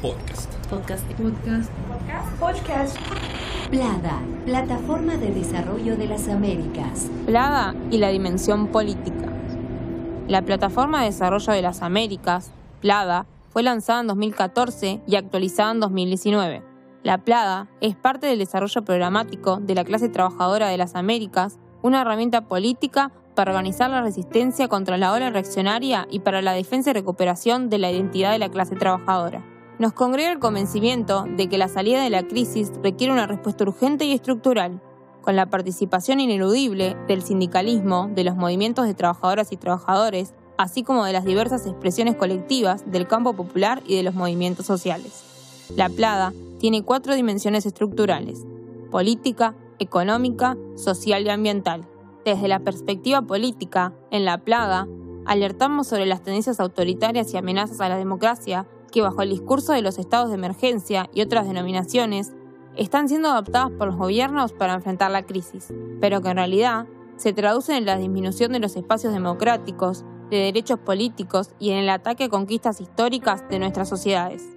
Podcast. Podcast. Podcast. Podcast. Plada, Plataforma de Desarrollo de las Américas. Plada y la dimensión política. La Plataforma de Desarrollo de las Américas, PLADA, fue lanzada en 2014 y actualizada en 2019. La PLADA es parte del desarrollo programático de la clase trabajadora de las Américas, una herramienta política para organizar la resistencia contra la ola reaccionaria y para la defensa y recuperación de la identidad de la clase trabajadora. Nos congrega el convencimiento de que la salida de la crisis requiere una respuesta urgente y estructural, con la participación ineludible del sindicalismo, de los movimientos de trabajadoras y trabajadores, así como de las diversas expresiones colectivas del campo popular y de los movimientos sociales. La Plada tiene cuatro dimensiones estructurales, política, económica, social y ambiental. Desde la perspectiva política, en La Plaga, alertamos sobre las tendencias autoritarias y amenazas a la democracia que bajo el discurso de los estados de emergencia y otras denominaciones están siendo adoptadas por los gobiernos para enfrentar la crisis, pero que en realidad se traducen en la disminución de los espacios democráticos, de derechos políticos y en el ataque a conquistas históricas de nuestras sociedades.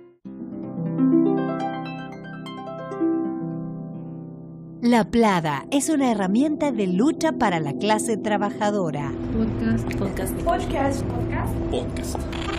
La Plada es una herramienta de lucha para la clase trabajadora. Podcast. Podcast. Podcast. Podcast. Podcast.